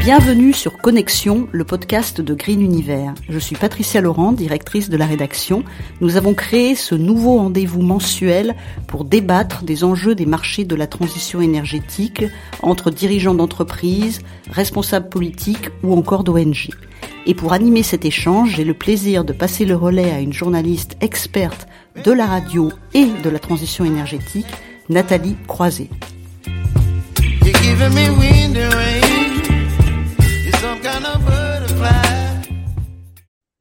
Bienvenue sur Connexion, le podcast de Green Univers. Je suis Patricia Laurent, directrice de la rédaction. Nous avons créé ce nouveau rendez-vous mensuel pour débattre des enjeux des marchés de la transition énergétique entre dirigeants d'entreprises, responsables politiques ou encore d'ONG. Et pour animer cet échange, j'ai le plaisir de passer le relais à une journaliste experte de la radio et de la transition énergétique, Nathalie Croiset.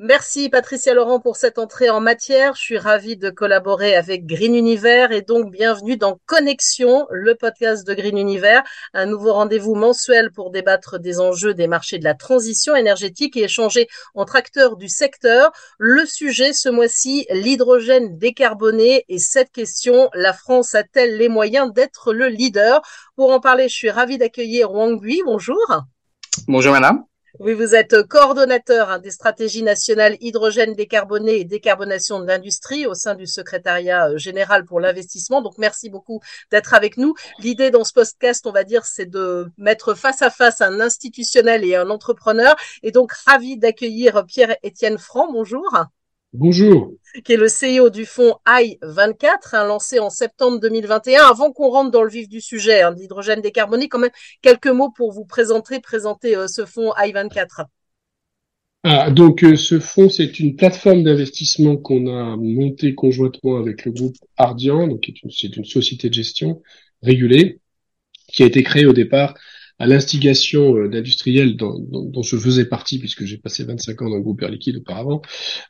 Merci Patricia Laurent pour cette entrée en matière. Je suis ravie de collaborer avec Green Univers et donc bienvenue dans Connexion, le podcast de Green Univers, un nouveau rendez-vous mensuel pour débattre des enjeux des marchés de la transition énergétique et échanger entre acteurs du secteur. Le sujet ce mois-ci, l'hydrogène décarboné et cette question, la France a-t-elle les moyens d'être le leader? Pour en parler, je suis ravie d'accueillir Wang Bui. Bonjour. Bonjour madame. Oui, vous êtes coordonnateur hein, des stratégies nationales hydrogène décarboné et décarbonation de l'industrie au sein du secrétariat euh, général pour l'investissement. Donc, merci beaucoup d'être avec nous. L'idée dans ce podcast, on va dire, c'est de mettre face à face un institutionnel et un entrepreneur. Et donc, ravi d'accueillir Pierre-Étienne Franc. Bonjour. Bonjour. Qui est le CEO du fonds AI24, hein, lancé en septembre 2021. Avant qu'on rentre dans le vif du sujet hein, d'hydrogène décarboné, quand même quelques mots pour vous présenter, présenter euh, ce fonds AI24. Ah, donc euh, ce fonds, c'est une plateforme d'investissement qu'on a montée conjointement avec le groupe Ardian, donc c'est une société de gestion régulée, qui a été créée au départ à l'instigation euh, d'industriels dont, je faisais partie, puisque j'ai passé 25 ans dans le groupe Air Liquide auparavant,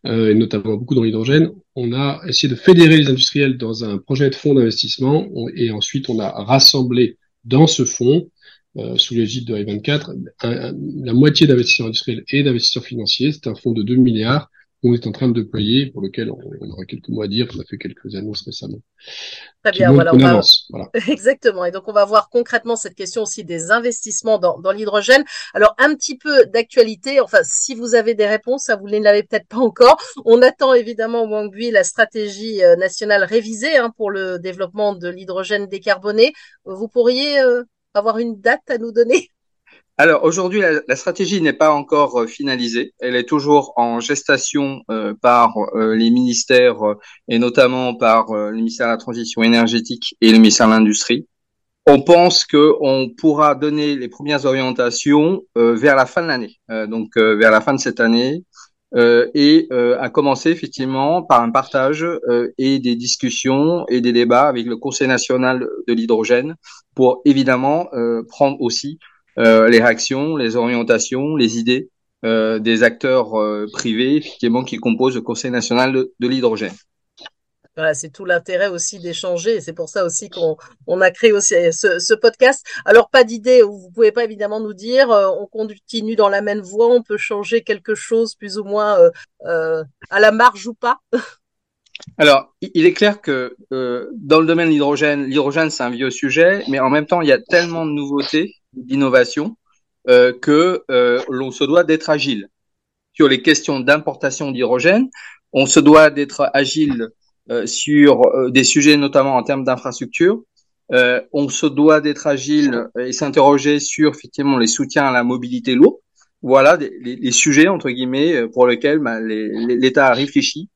euh, et notamment beaucoup dans l'hydrogène, on a essayé de fédérer les industriels dans un projet de fonds d'investissement, et ensuite on a rassemblé dans ce fonds, euh, sous l'égide de I24, la moitié d'investisseurs industriels et d'investisseurs financiers. C'est un fonds de 2 milliards on est en train de déployer, pour lequel on, aura quelques mots à dire. On a fait quelques annonces récemment. Très bien, voilà, on, avance. Voilà. Exactement. Et donc, on va voir concrètement cette question aussi des investissements dans, dans l'hydrogène. Alors, un petit peu d'actualité. Enfin, si vous avez des réponses, ça vous ne l'avez peut-être pas encore. On attend évidemment Wang Bui la stratégie euh, nationale révisée hein, pour le développement de l'hydrogène décarboné. Vous pourriez euh, avoir une date à nous donner? Alors aujourd'hui, la, stratégie n'est pas encore euh, finalisée. Elle est toujours en gestation euh, par euh, les ministères et notamment par le ministère de la Transition énergétique et le ministère de l'Industrie. On pense qu'on pourra donner les premières orientations vers la fin de l'année, donc vers la fin de cette année, et à commencer effectivement par un partage et des discussions et des débats avec le Conseil national de l'hydrogène pour évidemment prendre aussi euh, les réactions, les orientations, les idées euh, des acteurs euh, privés effectivement qui composent le Conseil national de, l'hydrogène. Voilà, c'est tout l'intérêt aussi d'échanger et c'est pour ça aussi qu'on on a créé aussi ce, ce podcast. Alors pas d'idée, vous pouvez pas évidemment nous dire, on continue dans la même voie, on peut changer quelque chose plus ou moins euh, à la marge ou pas? Alors, il est clair que euh, dans le domaine de l'hydrogène, l'hydrogène c'est un vieux sujet, mais en même temps il y a tellement de nouveautés d'innovation euh, que euh, l'on se doit d'être agile. Sur les questions d'importation d'hydrogène, on se doit d'être agile euh, sur euh, des sujets notamment en termes d'infrastructure. Euh, on se doit d'être agile et s'interroger sur effectivement les soutiens à la mobilité lourde. Voilà les, les sujets entre guillemets pour lesquels bah, l'État a réfléchi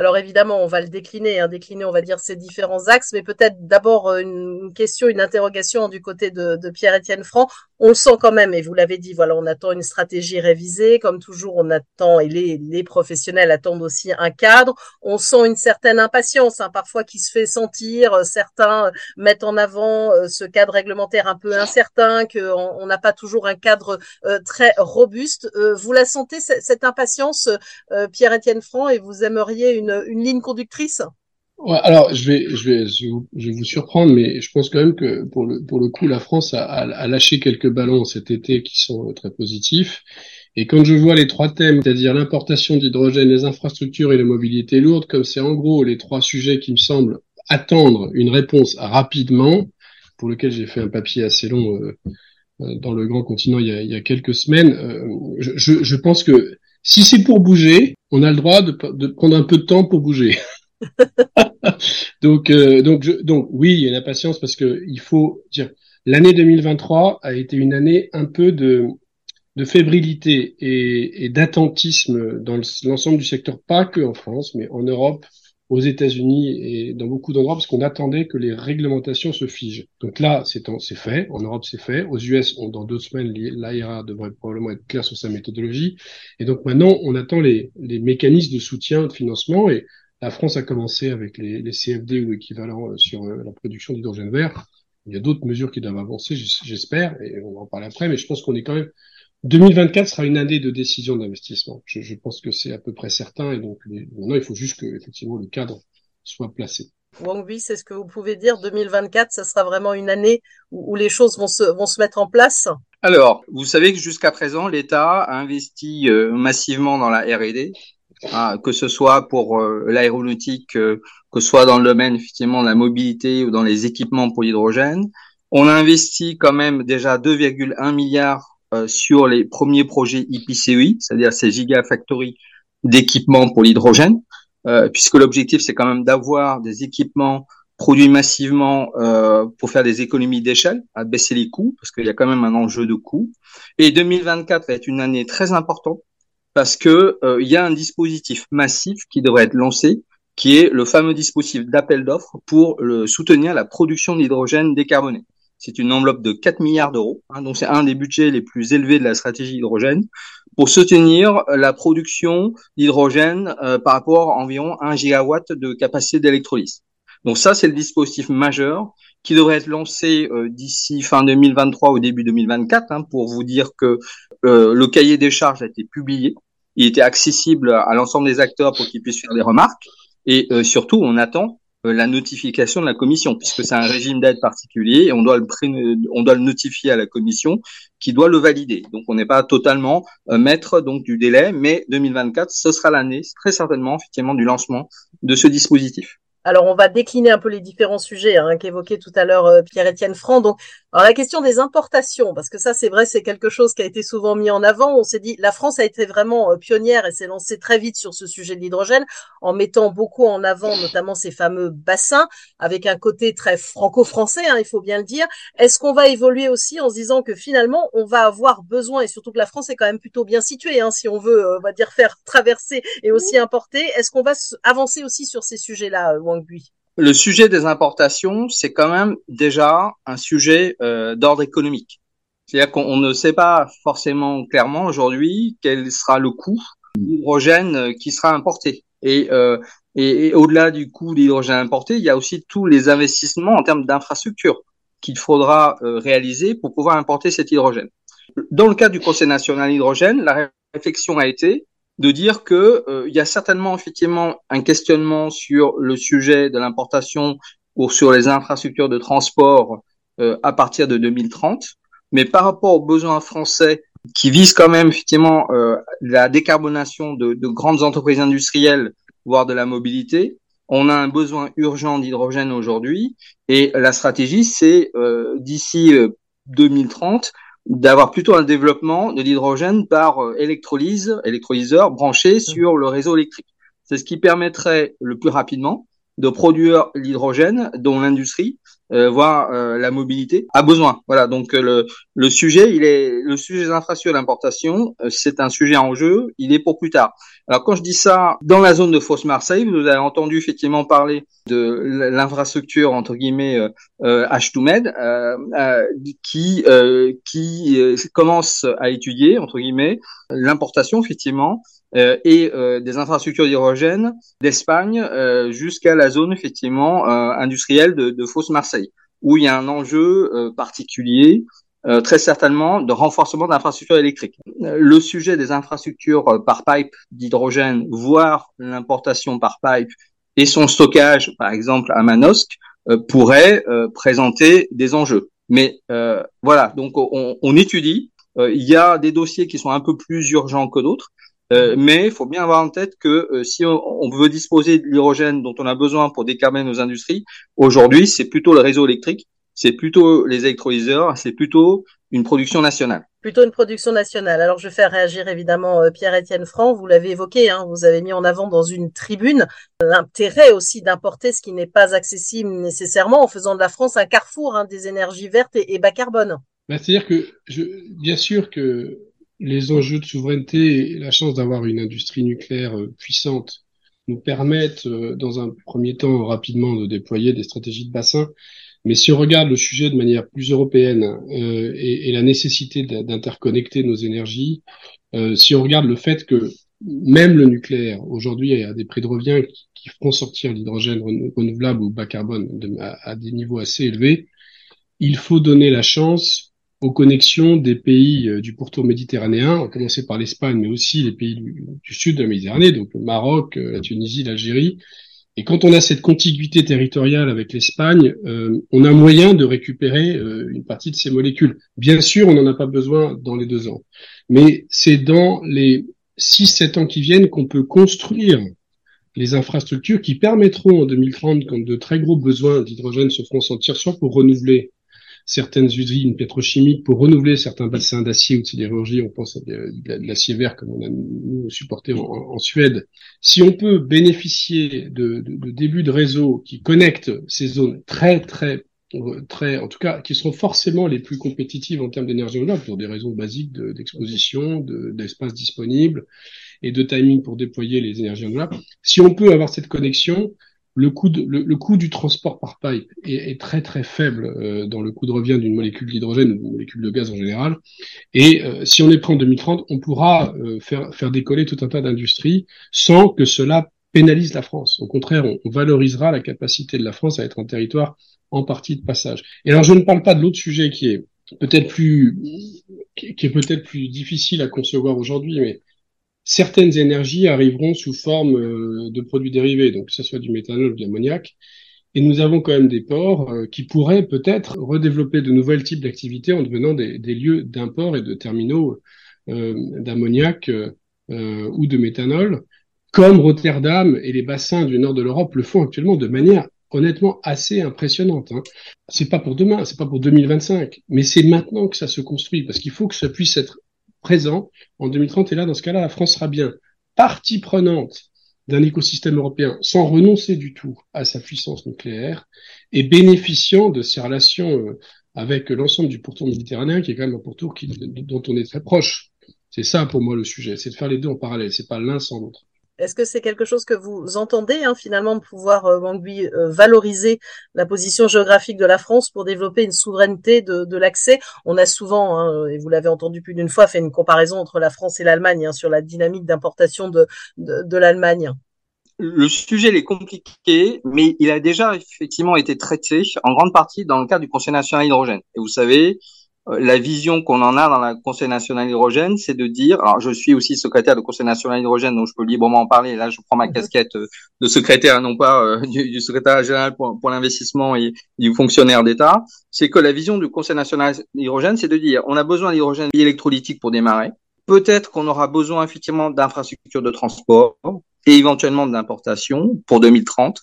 alors évidemment, on va le décliner, hein, décliner, on va dire ces différents axes, mais peut-être d'abord euh, une question, une interrogation du côté de, de Pierre-Étienne Franc. On sent quand même, et vous l'avez dit, voilà, on attend une stratégie révisée, comme toujours, on attend, et les, professionnels attendent aussi un cadre. On sent une certaine impatience, hein, parfois qui se fait sentir. Euh, certains euh, mettent en avant ce cadre réglementaire un peu incertain, qu'on n'a pas toujours un cadre très robuste. vous la sentez cette impatience, Pierre-Étienne Franc, et vous aimeriez une, ligne conductrice? Alors, je vais, je vais, je vais, vous surprendre, mais je pense quand même que pour le, pour le coup, la France a, lâché quelques ballons cet été qui sont très positifs. Et quand je vois les trois thèmes, c'est-à-dire l'importation d'hydrogène, les infrastructures et la mobilité lourde, comme c'est en gros les trois sujets qui me semblent attendre une réponse rapidement, pour lequel j'ai fait un papier assez long euh, euh, dans le grand continent il y a, quelques semaines, euh, je, je, je pense que si c'est pour bouger, on a le droit de, de, prendre un peu de temps pour bouger. donc, euh, donc, je, donc, oui, il y a une impatience parce que il faut dire l'année 2023 a été une année un peu de de fébrilité et, et d'attentisme dans l'ensemble du secteur, pas que en France, mais en Europe, aux États-Unis et dans beaucoup d'endroits parce qu'on attendait que les réglementations se figent. Donc là, c'est fait. En Europe, c'est fait. Aux US, on, dans deux semaines, l'AIRA devrait probablement être clair sur sa méthodologie. Et donc maintenant, on attend les, les mécanismes de soutien, de financement. Et la France a commencé avec les, les CFD ou équivalents euh, sur euh, la production d'hydrogène vert. Il y a d'autres mesures qui doivent avancer, j'espère, et on va en parler après. Mais je pense qu'on est quand même 2024 sera une année de décision d'investissement. Je, je, pense que c'est à peu près certain et donc maintenant il faut juste que effectivement le cadre soit placé. Wang oui, c'est ce que vous pouvez dire. 2024, ça sera vraiment une année où, où, les choses vont se, vont se mettre en place. Alors, vous savez que jusqu'à présent, l'État a investi euh, massivement dans la R&D, hein, que ce soit pour euh, l'aéronautique, euh, que ce soit dans le domaine effectivement de la mobilité ou dans les équipements pour l'hydrogène. On a investi quand même déjà 2,1 milliards euh, sur les premiers projets IPCEI, c'est-à-dire ces gigafactories d'équipements pour l'hydrogène, puisque l'objectif c'est quand même d'avoir des équipements produits massivement pour faire des économies d'échelle, à baisser les coûts, parce qu'il y a quand même un enjeu de coûts. Et 2024 va être une année très importante parce que il y a un dispositif massif qui devrait être lancé, qui est le fameux dispositif d'appel d'offres pour le, soutenir la production d'hydrogène décarboné. C'est une enveloppe de 4 milliards d'euros. Hein, donc c'est un des budgets les plus élevés de la stratégie hydrogène pour soutenir la production d'hydrogène euh, par rapport à environ 1 gigawatt de capacité d'électrolyse. Donc ça, c'est le dispositif majeur qui devrait être lancé euh, d'ici fin 2023 au début 2024 hein, pour vous dire que euh, le cahier des charges a été publié. Il était accessible à l'ensemble des acteurs pour qu'ils puissent faire des remarques. Et surtout, on attend euh, la notification de la commission, puisque c'est un régime d'aide particulier et on doit le on doit le notifier à la commission qui doit le valider. Donc on n'est pas totalement euh, maître donc du délai, mais 2024 ce sera l'année très certainement effectivement du lancement de ce dispositif. Alors, on va décliner un peu les différents sujets hein, qu'évoquait tout à l'heure euh, Pierre-Étienne Franc. Donc, alors la question des importations, parce que ça, c'est vrai, c'est quelque chose qui a été souvent mis en avant. On s'est dit, la France a été vraiment euh, pionnière et s'est lancée très vite sur ce sujet de l'hydrogène, en mettant beaucoup en avant, notamment ces fameux bassins, avec un côté très franco-français, hein, il faut bien le dire. Est-ce qu'on va évoluer aussi en se disant que finalement, on va avoir besoin, et surtout que la France est quand même plutôt bien située, hein, si on veut, euh, on va dire, faire traverser et aussi importer. Est-ce qu'on va avancer aussi sur ces sujets-là le sujet des importations, c'est quand même déjà un sujet euh, d'ordre économique. C'est-à-dire qu'on ne sait pas forcément clairement aujourd'hui quel sera le coût d'hydrogène euh, qui sera importé. Et, euh, et, au-delà du coût d'hydrogène importé, il y a aussi tous les investissements en termes d'infrastructures qu'il faudra réaliser pour pouvoir importer cet hydrogène. Dans le cadre du Conseil national hydrogène, la réflexion a été de dire que euh, il y a certainement effectivement un questionnement sur le sujet de l'importation ou sur les infrastructures de transport euh, à partir de 2030, mais par rapport aux besoins français qui visent quand même effectivement euh, la décarbonation de, de, grandes entreprises industrielles, voire de la mobilité, on a un besoin urgent d'hydrogène aujourd'hui. Et la stratégie c'est d'ici 2030 d'avoir plutôt un développement de l'hydrogène par euh, électrolyse, électrolyseur branché sur le réseau électrique. C'est ce qui permettrait le plus rapidement de produire l'hydrogène dont l'industrie euh, voire euh, la mobilité a besoin. Voilà, donc euh, le, le sujet, il est le sujet des infrastructures d'importation, c'est un sujet en jeu, il est pour plus tard. Alors quand je dis ça, dans la zone de Fausse Marseille, vous avez entendu effectivement parler de l'infrastructure entre guillemets euh, H2Med qui qui commence à étudier entre guillemets l'importation effectivement euh, et euh, des infrastructures d'hydrogène d'Espagne euh, jusqu'à la zone effectivement industrielle de, de Fos-Marseille, où il y a un enjeu particulier très certainement de renforcement d'infrastructures électriques. Le sujet des infrastructures par pipe d'hydrogène, voire l'importation par pipe et son stockage, par exemple à Manosque, pourrait présenter des enjeux. Mais voilà, donc on, on étudie. il y a des dossiers qui sont un peu plus urgents que d'autres. Euh, mais il faut bien avoir en tête que euh, si on, veut disposer de l'hydrogène dont on a besoin pour décarboner nos industries, aujourd'hui, c'est plutôt le réseau électrique, c'est plutôt les électrolyseurs, c'est plutôt une production nationale. Plutôt une production nationale. Alors je vais faire réagir évidemment euh, Pierre-Étienne Franc, vous l'avez évoqué, hein, vous avez mis en avant dans une tribune l'intérêt aussi d'importer ce qui n'est pas accessible nécessairement en faisant de la France un carrefour hein, des énergies vertes et, bas carbone. Bah, C'est-à-dire que je, bien sûr que les enjeux de souveraineté et la chance d'avoir une industrie nucléaire puissante nous permettent, dans un premier temps, rapidement de déployer des stratégies de bassin. Mais si on regarde le sujet de manière plus européenne euh, et, la nécessité d'interconnecter nos énergies, euh, si on regarde le fait que même le nucléaire, aujourd'hui, a des prix de revient qui, qui feront sortir l'hydrogène renouvelable ou bas carbone à, à, des niveaux assez élevés, il faut donner la chance aux connexions des pays euh, du pourtour méditerranéen, à commencer par l'Espagne, mais aussi les pays du, du, sud de la Méditerranée, donc le Maroc, euh, la Tunisie, l'Algérie. Et quand on a cette contiguïté territoriale avec l'Espagne, euh, on a moyen de récupérer euh, une partie de ces molécules. Bien sûr, on n'en a pas besoin dans les deux ans, mais c'est dans les 6-7 ans qui viennent qu'on peut construire les infrastructures qui permettront en 2030, quand de très gros besoins d'hydrogène se feront sentir, soit pour renouveler certaines usines pétrochimiques, pour renouveler certains bassins d'acier ou de sidérurgie, on pense à de, l'acier vert comme on a nous supporté en, Suède. Si on peut bénéficier de, de, débuts de réseau qui connectent ces zones très très très, en tout cas, qui seront forcément les plus compétitives en termes d'énergie renouvelable pour des raisons basiques d'exposition, de, d'espace disponible et de timing pour déployer les énergies renouvelables. Si on peut avoir cette connexion, le coût, de, le, coût du transport par pipe est, est très très faible euh, dans le coût de revient d'une molécule d'hydrogène ou d'une molécule de gaz en général. Et euh, si on est prêt en 2030, on pourra euh, faire, faire décoller tout un tas d'industries sans que cela pénalise la France. Au contraire, on, on, valorisera la capacité de la France à être un territoire en partie de passage. Et alors, je ne parle pas de l'autre sujet qui est peut-être plus qui est peut-être plus difficile à concevoir aujourd'hui, mais certaines énergies arriveront sous forme euh, de produits dérivés, donc que ce soit du méthanol ou de l'ammoniac. Et nous avons quand même des ports euh, qui pourraient peut-être redévelopper de nouvelles types d'activités en devenant des, lieux d'import et de terminaux euh, d'ammoniac ou de méthanol, comme Rotterdam et les bassins du nord de l'Europe le font actuellement de manière honnêtement assez impressionnante. Hein. C'est pas pour demain, c'est pas pour 2025, mais c'est maintenant que ça se construit parce qu'il faut que ça puisse être présent en 2030. Et là, dans ce cas-là, la France sera bien partie prenante d'un écosystème européen sans renoncer du tout à sa puissance nucléaire et bénéficiant de ses relations euh, avec l'ensemble du pourtour méditerranéen, qui est quand même un pourtour dont on est très proche. C'est ça pour moi le sujet, c'est de faire les deux en parallèle, c'est pas l'un sans l'autre. Est-ce que c'est quelque chose que vous entendez hein, finalement de pouvoir euh, euh, valoriser la position géographique de la France pour développer une souveraineté de, l'accès? On a souvent, hein, et vous l'avez entendu plus d'une fois, fait une comparaison entre la France et l'Allemagne hein, sur la dynamique d'importation de, l'Allemagne. Le sujet est compliqué, mais il a déjà effectivement été traité en grande partie dans le cadre du Conseil national hydrogène. Et vous savez, la vision qu'on en a dans le Conseil national hydrogène, c'est de dire, alors je suis aussi secrétaire du Conseil national hydrogène, donc je peux librement en parler. Là, je prends ma mhm. casquette euh, de secrétaire, non pas euh, du, du, secrétaire général pour, pour l'investissement et du fonctionnaire d'État. C'est que la vision du Conseil national hydrogène, c'est de dire, on a besoin d'hydrogène électrolytique pour démarrer. Peut-être qu'on aura besoin effectivement d'infrastructures de transport et éventuellement d'importation pour 2030.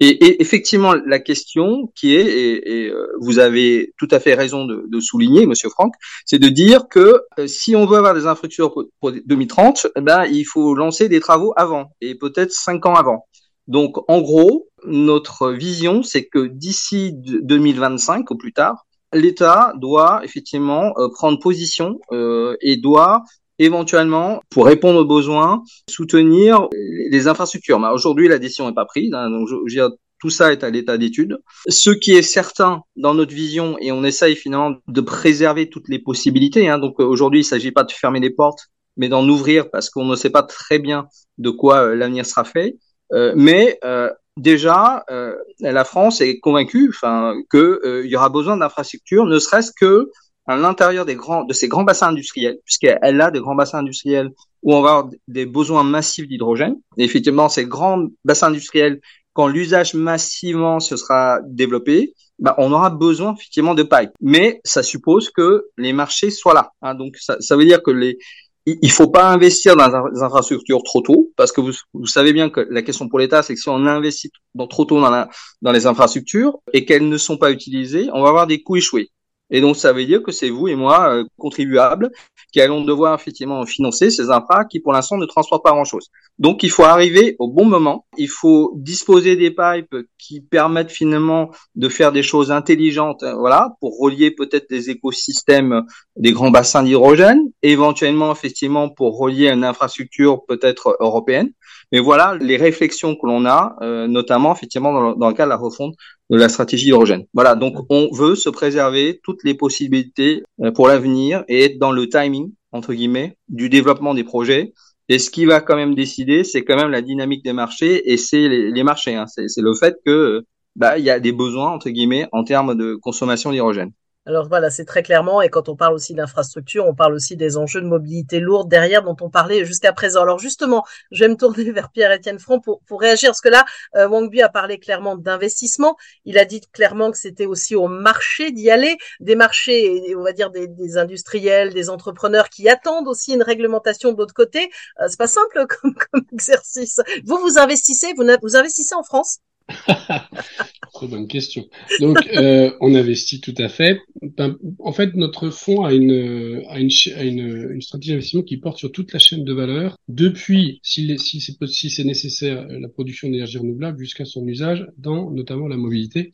Et, et, effectivement, la question qui est, et, et, euh, vous avez tout à fait raison de, de souligner, Monsieur Franck, c'est de dire que euh, si on veut avoir des infrastructures pour, pour 2030, eh ben, il faut lancer des travaux avant, et peut-être cinq ans avant. Donc, en gros, notre vision, c'est que d'ici 2025 au plus tard, l'État doit effectivement euh, prendre position euh, et doit éventuellement, pour répondre aux besoins, soutenir les infrastructures. Mais aujourd'hui, la décision n'est pas prise, hein, donc je, je, tout ça est à l'état d'étude. Ce qui est certain dans notre vision, et on essaye finalement de préserver toutes les possibilités, hein, donc aujourd'hui, il ne s'agit pas de fermer les portes, mais d'en ouvrir parce qu'on ne sait pas très bien de quoi euh, l'avenir sera fait. Euh, mais euh, déjà, euh, la France est convaincue, enfin, qu'il euh, y aura besoin d'infrastructures, ne serait-ce que à l'intérieur des grands, de ces grands bassins industriels, puisqu'elle a des grands bassins industriels où on va avoir des besoins massifs d'hydrogène. Et effectivement, ces grands bassins industriels, quand l'usage massivement se sera développé, bah, on aura besoin effectivement de pipes. Mais ça suppose que les marchés soient là. Hein. Donc ça, ça, veut dire que les, il faut pas investir dans les infrastructures trop tôt, parce que vous, vous savez bien que la question pour l'État, c'est que si on investit trop tôt dans, la, dans les infrastructures et qu'elles ne sont pas utilisées, on va avoir des coûts échoués. Et donc, ça veut dire que c'est vous et moi, euh, contribuables, qui allons devoir effectivement financer ces infras qui, pour l'instant, ne transportent pas grand-chose. Donc, il faut arriver au bon moment. Il faut disposer des pipes qui permettent finalement de faire des choses intelligentes, euh, voilà, pour relier peut-être des écosystèmes, des grands bassins d'hydrogène, éventuellement, effectivement, pour relier une infrastructure peut-être européenne. Mais voilà les réflexions que l'on a, euh, notamment effectivement dans le, dans le cadre de la refonte de la stratégie hydrogène. Voilà, donc on veut se préserver toutes les possibilités euh, pour l'avenir et être dans le timing entre guillemets du développement des projets. Et ce qui va quand même décider, c'est quand même la dynamique des marchés et c'est les, les, marchés. Hein. C'est le fait que bah il y a des besoins entre guillemets en termes de consommation d'hydrogène. Alors voilà, c'est très clairement, et quand on parle aussi d'infrastructure, on parle aussi des enjeux de mobilité lourde derrière dont on parlait jusqu'à présent. Alors justement, je vais me tourner vers Pierre-Étienne Franck pour, pour réagir, parce que là, euh, Wang a parlé clairement d'investissement, il a dit clairement que c'était aussi au marché d'y aller, des marchés, on va dire des, des, industriels, des entrepreneurs qui attendent aussi une réglementation de l'autre côté. Euh, c'est pas simple comme, comme exercice. Vous, vous investissez, vous, vous investissez en France? Très bonne question. Donc, euh, on investit tout à fait. Ben, en fait, notre fonds a une, a une, a une, une stratégie d'investissement qui porte sur toute la chaîne de valeur, depuis, si, si c'est nécessaire, la production d'énergie renouvelable jusqu'à son usage dans notamment la mobilité.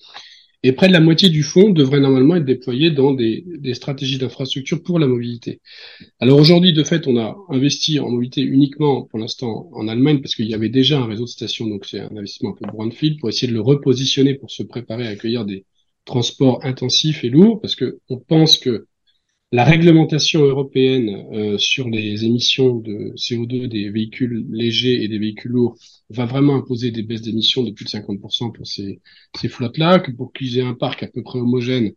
Et près de la moitié du fonds devrait normalement être déployé dans des, des stratégies d'infrastructure pour la mobilité. Alors aujourd'hui, de fait, on a investi en mobilité uniquement pour l'instant en Allemagne parce qu'il y avait déjà un réseau de stations, donc c'est un investissement un peu brownfield pour essayer de le repositionner pour se préparer à accueillir des transports intensifs et lourds parce que on pense que la réglementation européenne euh, sur les émissions de CO2 des véhicules légers et des véhicules lourds va vraiment imposer des baisses d'émissions de plus de 50% pour ces, ces flottes-là, que pour qu'ils aient un parc à peu près homogène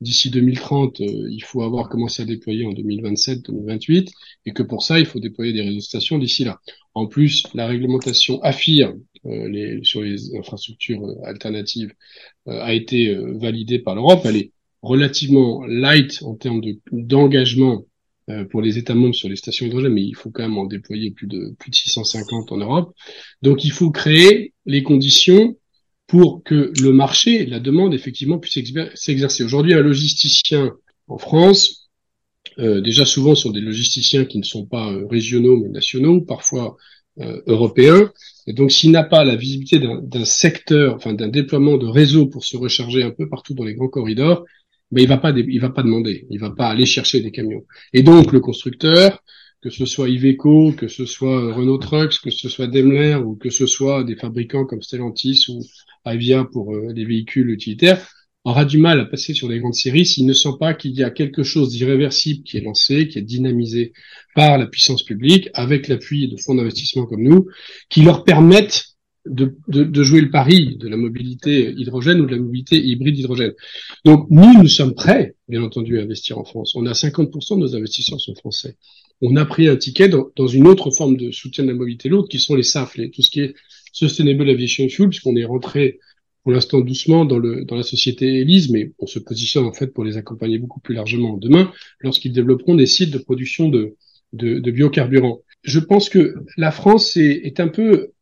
d'ici 2030, euh, il faut avoir commencé à déployer en 2027-2028, et que pour ça, il faut déployer des réseaux de stations d'ici là. En plus, la réglementation AFIR euh, sur les infrastructures alternatives a été validée par l'Europe. Elle relativement light en termes d'engagement euh, pour les États membres sur les stations hydrogène, mais il faut quand même en déployer plus de plus de 650 en Europe. Donc il faut créer les conditions pour que le marché, la demande effectivement puisse s'exercer. Aujourd'hui, un logisticien en France, euh, déjà souvent sont des logisticiens qui ne sont pas euh, régionaux mais nationaux, parfois européens. Et donc s'il n'a pas la visibilité d'un secteur, enfin d'un déploiement de réseau pour se recharger un peu partout dans les grands corridors, mais il va pas, il va pas demander, il va pas aller chercher des camions. Et donc le constructeur, que ce soit Iveco, que ce soit Renault Trucks, que ce soit Daimler ou que ce soit des fabricants comme Stellantis ou Avia pour euh, les véhicules utilitaires, aura du mal à passer sur les grandes séries s'il ne sent pas qu'il y a quelque chose d'irréversible qui est lancé, qui est dynamisé par la puissance publique, avec l'appui de fonds d'investissement comme nous, qui leur permettent de, de, de, jouer le pari de la mobilité hydrogène ou de la mobilité hybride hydrogène. Donc nous, nous sommes prêts, bien entendu, à investir en France. On a 50% de nos investisseurs sont français. On a pris un ticket dans, dans, une autre forme de soutien de la mobilité lourde, qui sont les SAF, tout ce qui est Sustainable Aviation Fuel, puisqu'on est rentré pour l'instant doucement dans, le, dans la société Elise, mais on se positionne en fait pour les accompagner beaucoup plus largement demain, lorsqu'ils développeront des sites de production de, de, de biocarburants. Je pense que la France est, est un peu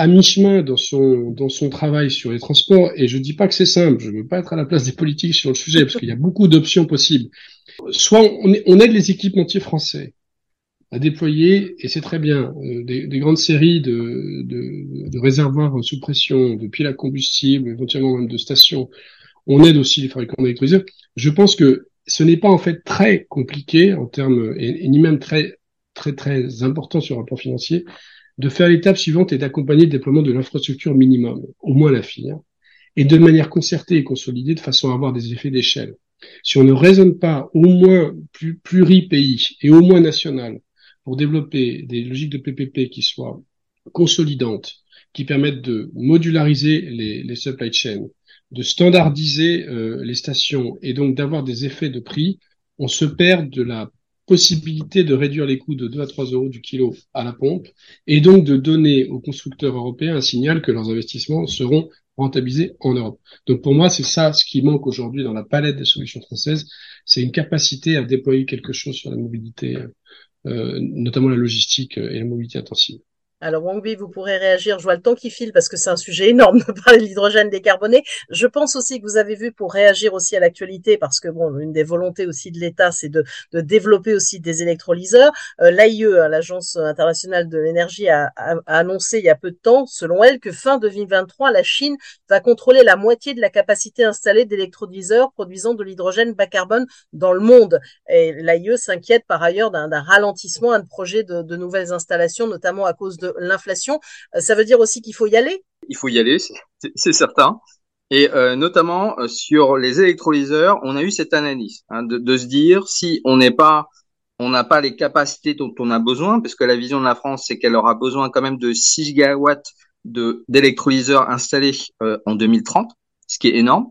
à mi-chemin dans son dans son travail sur les transports et je dis pas que c'est simple, je veux pas être à la place des politiques sur le sujet parce qu'il y a beaucoup d'options possibles. Soit on, on, aide les équipementiers français à déployer et c'est très bien euh, des, des, grandes séries de, de, de, réservoirs sous pression, de piles à combustible, éventuellement même de stations. On aide aussi les fabricants d'électrolyseurs. Je pense que ce n'est pas en fait très compliqué en termes et, et ni même très très très important sur un plan financier de faire l'étape suivante et d'accompagner le déploiement de l'infrastructure minimum, au moins la FIR, et de manière concertée et consolidée de façon à avoir des effets d'échelle. Si on ne raisonne pas au moins plus pluri-pays et au moins national pour développer des logiques de PPP qui soient consolidantes, qui permettent de modulariser les, les supply chains, de standardiser euh, les stations et donc d'avoir des effets de prix, on se perd de la possibilité de réduire les coûts de 2 à 3 euros du kilo à la pompe et donc de donner aux constructeurs européens un signal que leurs investissements seront rentabilisés en Europe. Donc pour moi, c'est ça ce qui manque aujourd'hui dans la palette des solutions françaises, c'est une capacité à déployer quelque chose sur la mobilité, euh, notamment la logistique et la mobilité intensive. Alors Wangbi, vous pourrez réagir. Je vois le temps qui file parce que c'est un sujet énorme de parler de l'hydrogène décarboné. Je pense aussi que vous avez vu pour réagir aussi à l'actualité parce que bon, une des volontés aussi de l'État, c'est de, de, développer aussi des électrolyseurs. Euh, L'AIE, hein, l'Agence internationale de l'énergie, a, a, a, annoncé il y a peu de temps, selon elle, que fin 2023, la Chine va contrôler la moitié de la capacité installée d'électrolyseurs produisant de l'hydrogène bas carbone dans le monde. Et l'AIE s'inquiète par ailleurs d'un ralentissement de projets de, de nouvelles installations, notamment à cause de l'inflation. Euh, ça veut dire aussi qu'il faut y aller Il faut y aller, c'est certain. Et euh, notamment euh, sur les électrolyseurs, on a eu cette analyse hein, de, se dire si on n'est pas, on n'a pas les capacités dont on a besoin, parce que la vision de la France, c'est qu'elle aura besoin quand même de 6 gigawatts d'électrolyseurs installés en 2030, ce qui est énorme.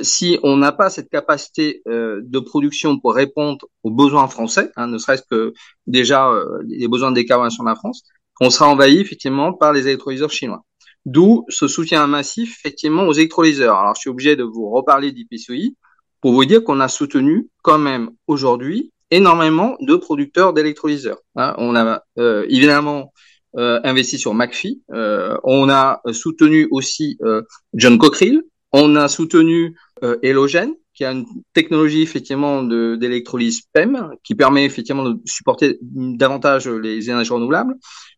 Si on n'a pas cette capacité de production pour répondre aux besoins français, hein, ne serait-ce que déjà les besoins de décarbonation de la France, on sera envahi effectivement par les électrolyseurs chinois. D'où ce soutien massif effectivement aux électrolyseurs. Alors je suis obligé de vous reparler d'IPCI pour vous dire qu'on a soutenu quand même aujourd'hui énormément de producteurs d'électrolyseurs. Hein, on a euh, évidemment euh, investi sur McPhee, euh, on a soutenu aussi John Cockerill, on a soutenu Elogen, qui a une technologie effectivement d'électrolyse PEM qui permet effectivement de supporter davantage les énergies renouvelables.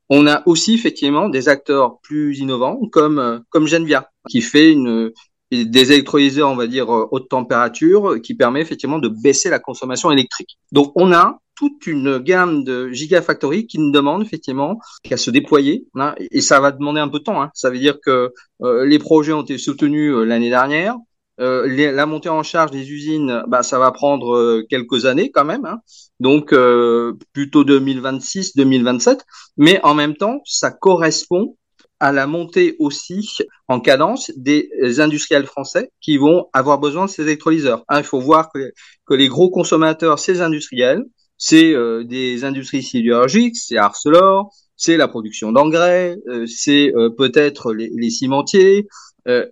On a aussi effectivement des acteurs plus innovants comme euh, comme Genvia qui fait une des électrolyseurs, on va dire haute température, qui permet effectivement de baisser la consommation électrique. Donc on a toute une gamme de gigafactories qui nous demandent effectivement qu'à se déployer. Hein, et ça va demander un peu de temps. Hein. Ça veut dire que euh, les projets ont été soutenus euh, l'année dernière. Euh, la montée en charge des usines, bah, ça va prendre euh, quelques années quand même, hein. donc euh, plutôt 2026-2027, mais en même temps, ça correspond à la montée aussi en cadence des industriels français qui vont avoir besoin de ces électrolyseurs. Hein, il faut voir que, que, les gros consommateurs, ces industriels, c'est euh, des industries sidérurgiques, c'est Arcelor, c'est la production d'engrais, euh, c'est euh, peut-être les, les, cimentiers,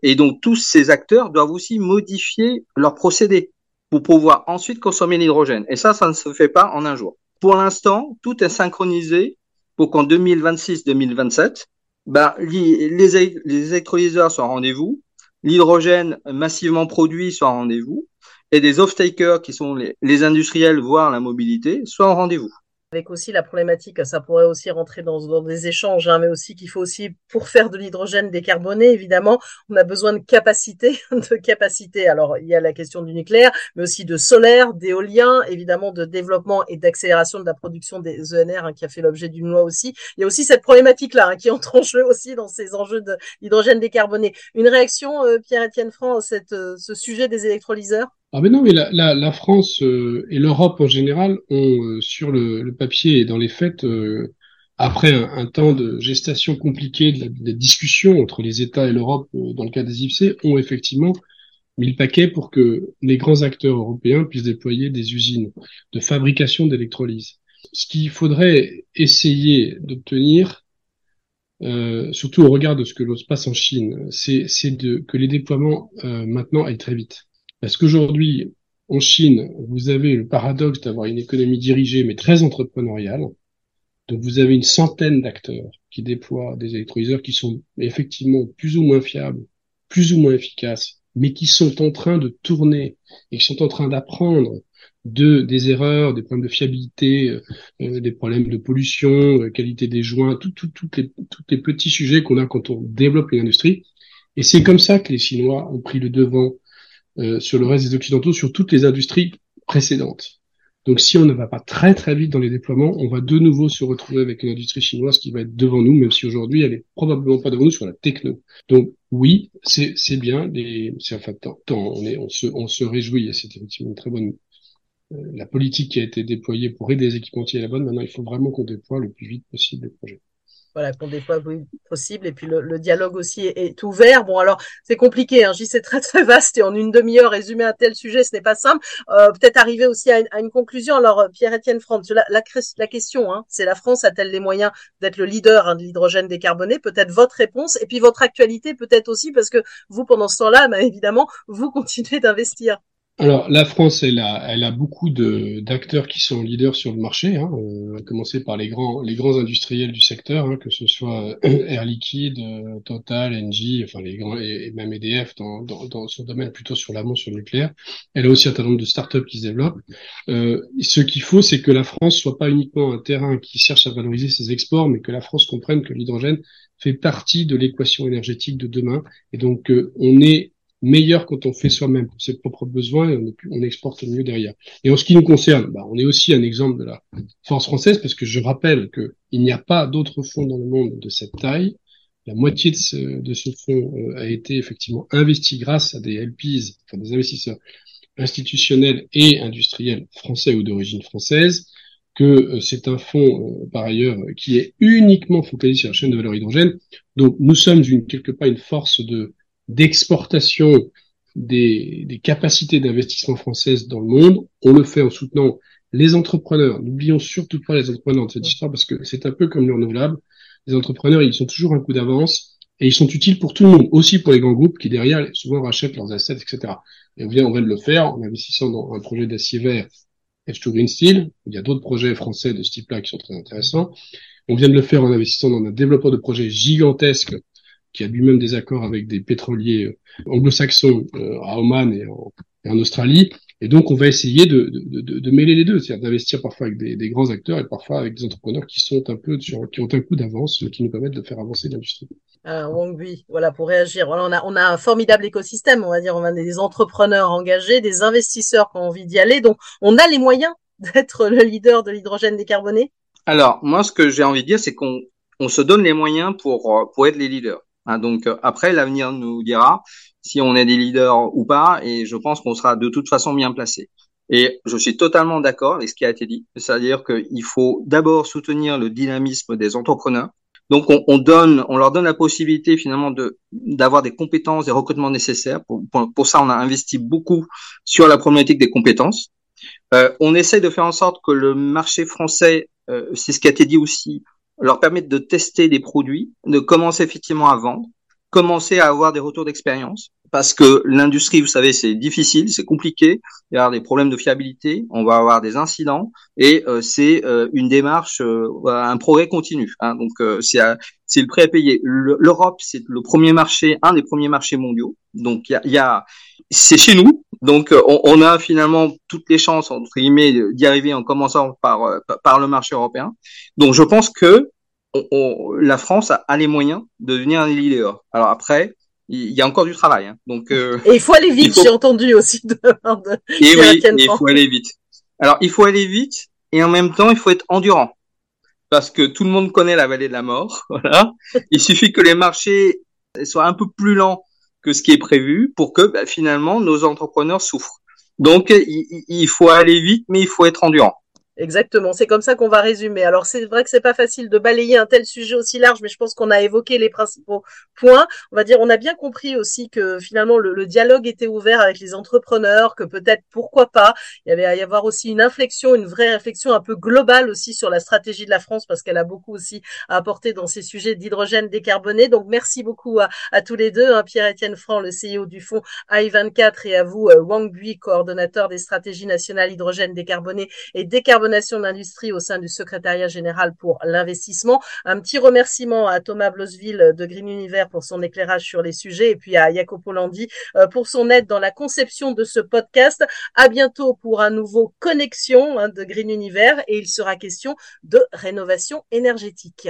et donc tous ces acteurs doivent aussi modifier leurs procédés pour pouvoir ensuite consommer l'hydrogène. Et ça, ça ne se fait pas en un jour. Pour l'instant, tout est synchronisé pour qu'en 2026-2027, bah, les, les, électrolyseurs soient en rendez-vous, l'hydrogène massivement produit soit en rendez-vous, et des off-takers qui sont les, les industriels, voire la mobilité, soient en rendez-vous avec aussi la problématique, ça pourrait aussi rentrer dans, dans des échanges, hein, mais aussi qu'il faut aussi, pour faire de l'hydrogène décarboné, évidemment, on a besoin de capacité, de capacité. Alors, il y a la question du nucléaire, mais aussi de solaire, d'éolien, évidemment, de développement et d'accélération de la production des ENR, hein, qui a fait l'objet d'une loi aussi. Il y a aussi cette problématique-là, hein, qui entre en jeu aussi dans ces enjeux de l'hydrogène décarboné. Une réaction, euh, Pierre-Étienne Franc, cette, euh, ce sujet des électrolyseurs? Ah mais non, mais la, la, la France euh, et l'Europe en général ont euh, sur le, le, papier et dans les faits, euh, après un, temps de gestation compliquée de la, de discussion entre les États et l'Europe dans le cas des IFC, ont effectivement mis le paquet pour que les grands acteurs européens puissent déployer des usines de fabrication d'électrolyse. Ce qu'il faudrait essayer d'obtenir, surtout au regard de ce que se passe en Chine, c'est que les déploiements maintenant aillent très vite. Parce qu'aujourd'hui, en Chine, vous avez le paradoxe d'avoir une économie dirigée mais très entrepreneuriale. Donc vous avez une centaine d'acteurs qui déploient des électrolyseurs qui sont effectivement plus ou moins fiables, plus ou moins efficaces, mais qui sont en train de tourner et qui sont en train d'apprendre de des erreurs, des problèmes de fiabilité, euh, des problèmes de pollution, euh, qualité des joints, tout, tout les, tous les petits sujets qu'on a quand on développe une industrie. Et c'est comme ça que les Chinois ont pris le devant euh, sur le reste des Occidentaux, sur toutes les industries précédentes. Donc si on ne va pas très très vite dans les déploiements, on va de nouveau se retrouver avec une industrie chinoise qui va être devant nous, même si aujourd'hui elle est probablement pas devant nous sur la techno. Donc oui, c'est bien, c'est enfin tant, on est on se on se réjouit, c'est effectivement une très bonne euh, la politique qui a été déployée pour aider les équipementiers est la bonne. Maintenant, il faut vraiment qu'on déploie le plus vite possible les projets voilà, qu'on déploie possible. Et puis le, le dialogue aussi est, ouvert. Bon, alors c'est compliqué. Hein. Dis c'est très très vaste et en une demi-heure résumer un tel sujet, ce n'est pas simple. Euh, Peut-être arriver aussi à une, à une, conclusion. Alors euh, Pierre-Étienne France, la, la, la question, hein, c'est la France a-t-elle les moyens d'être le leader hein, de l'hydrogène décarboné? Peut-être votre réponse et puis votre actualité peut-être aussi parce que vous pendant ce temps-là, bah, évidemment, vous continuez d'investir. Alors, la France, elle a, elle a beaucoup d'acteurs qui sont leaders sur le marché, hein, euh, à commencer par les grands, les grands industriels du secteur, hein, que ce soit Air Liquide, euh, Total, Engie, enfin les grands, et, même EDF dans, dans, dans son domaine plutôt sur l'amont, sur le nucléaire. Elle a aussi un certain nombre de startups qui se développent. Euh, ce qu'il faut, c'est que la France soit pas uniquement un terrain qui cherche à valoriser ses exports, mais que la France comprenne que l'hydrogène fait partie de l'équation énergétique de demain. Et donc, euh, on est meilleur quand on fait soi-même pour ses propres besoins et on, exporte mieux derrière. Et en ce qui nous concerne, bah, on est aussi un exemple de la force française parce que je rappelle qu'il n'y a pas d'autres fonds dans le monde de cette taille. La moitié de ce, de ce fonds euh, a été effectivement investi grâce à des LPs, enfin des investisseurs institutionnels et industriels français ou d'origine française, que euh, c'est un fonds, euh, par ailleurs, qui est uniquement focalisé sur la chaîne de valeur hydrogène. Donc nous sommes une, quelque part une force de d'exportation des, des, capacités d'investissement françaises dans le monde. On le fait en soutenant les entrepreneurs. N'oublions surtout pas les entrepreneurs de cette histoire parce que c'est un peu comme le renouvelable. Les entrepreneurs, ils sont toujours un coup d'avance et ils sont utiles pour tout le monde, aussi pour les grands groupes qui derrière souvent rachètent leurs assets, etc. Et on vient, on vient de le faire en investissant dans un projet d'acier vert H2 Green Steel. Il y a d'autres projets français de ce type-là qui sont très intéressants. On vient de le faire en investissant dans un développeur de projets gigantesque qui a lui-même des accords avec des pétroliers euh, anglo-saxons euh, à Oman et en, Australie. Et donc, on va essayer de, de, de, de mêler les deux, c'est-à-dire d'investir parfois avec des, des, grands acteurs et parfois avec des entrepreneurs qui sont un peu sur, qui ont un coup d'avance, qui nous permettent de faire avancer l'industrie. Ah, voilà, pour réagir. Voilà, on a, on a un formidable écosystème, on va dire. On a des entrepreneurs engagés, des investisseurs qui ont envie d'y aller. Donc, on a les moyens d'être le leader de l'hydrogène décarboné. Alors, moi, ce que j'ai envie de dire, c'est qu'on on se donne les moyens pour, pour être les leaders. Hein, donc euh, après, l'avenir nous dira si on est des leaders ou pas, et je pense qu'on sera de toute façon bien placé. Et je suis totalement d'accord avec ce qui a été dit, c'est-à-dire qu'il faut d'abord soutenir le dynamisme des entrepreneurs. Donc on, on, donne, on leur donne la possibilité finalement de d'avoir des compétences, des recrutements nécessaires. Pour, pour, ça, on a investi beaucoup sur la problématique des compétences. Euh, on essaie de faire en sorte que le marché français, euh, c'est ce qui a été dit aussi, leur permettre de tester des produits, de commencer effectivement à vendre, commencer à avoir des retours d'expérience, parce que l'industrie, vous savez, c'est difficile, c'est compliqué, il y a des problèmes de fiabilité, on va avoir des incidents, et euh, c'est euh, une démarche, euh, un progrès continu. Hein, donc c'est c'est le prêt à payer. L'Europe, c'est le premier marché, un des premiers marchés mondiaux. Donc il y a, y a c'est chez nous. Donc on, on, a finalement toutes les chances entre guillemets d'y arriver en commençant par par le marché européen. Donc je pense que on, la France a, les moyens de devenir un leader. Alors après, il y a encore du travail. Hein. Donc euh, et il faut aller vite. J'ai entendu aussi. De, de et oui, il faut aller vite. Alors il faut aller vite et en même temps il faut être endurant parce que tout le monde connaît la vallée de la mort. Voilà. il suffit que les marchés soient un peu plus lents que ce qui est prévu pour que bah, finalement nos entrepreneurs souffrent. Donc il, faut aller vite, mais il faut être endurant. Exactement, c'est comme ça qu'on va résumer. Alors c'est vrai que c'est pas facile de balayer un tel sujet aussi large, mais je pense qu'on a évoqué les principaux points. On va dire, on a bien compris aussi que finalement le, dialogue était ouvert avec les entrepreneurs, que peut-être pourquoi pas, il y avait à y avoir aussi une inflexion, une vraie réflexion un peu globale aussi sur la stratégie de la France, parce qu'elle a beaucoup aussi à apporter dans ces sujets d'hydrogène décarboné. Donc merci beaucoup à, à tous les deux, hein, Pierre-Étienne Franc, le CEO du fonds AI24, et à vous, euh, Wang Bui, coordonnateur des stratégies nationales hydrogène décarboné et décarboné d'industrie au sein du secrétariat général pour l'investissement. Un petit remerciement à Thomas Blosville de Green Univers pour son éclairage sur les sujets et puis à Jacopo Landi euh, pour son aide dans la conception de ce podcast. À bientôt pour un nouveau connexion hein, de Green Univers et il sera question de rénovation énergétique.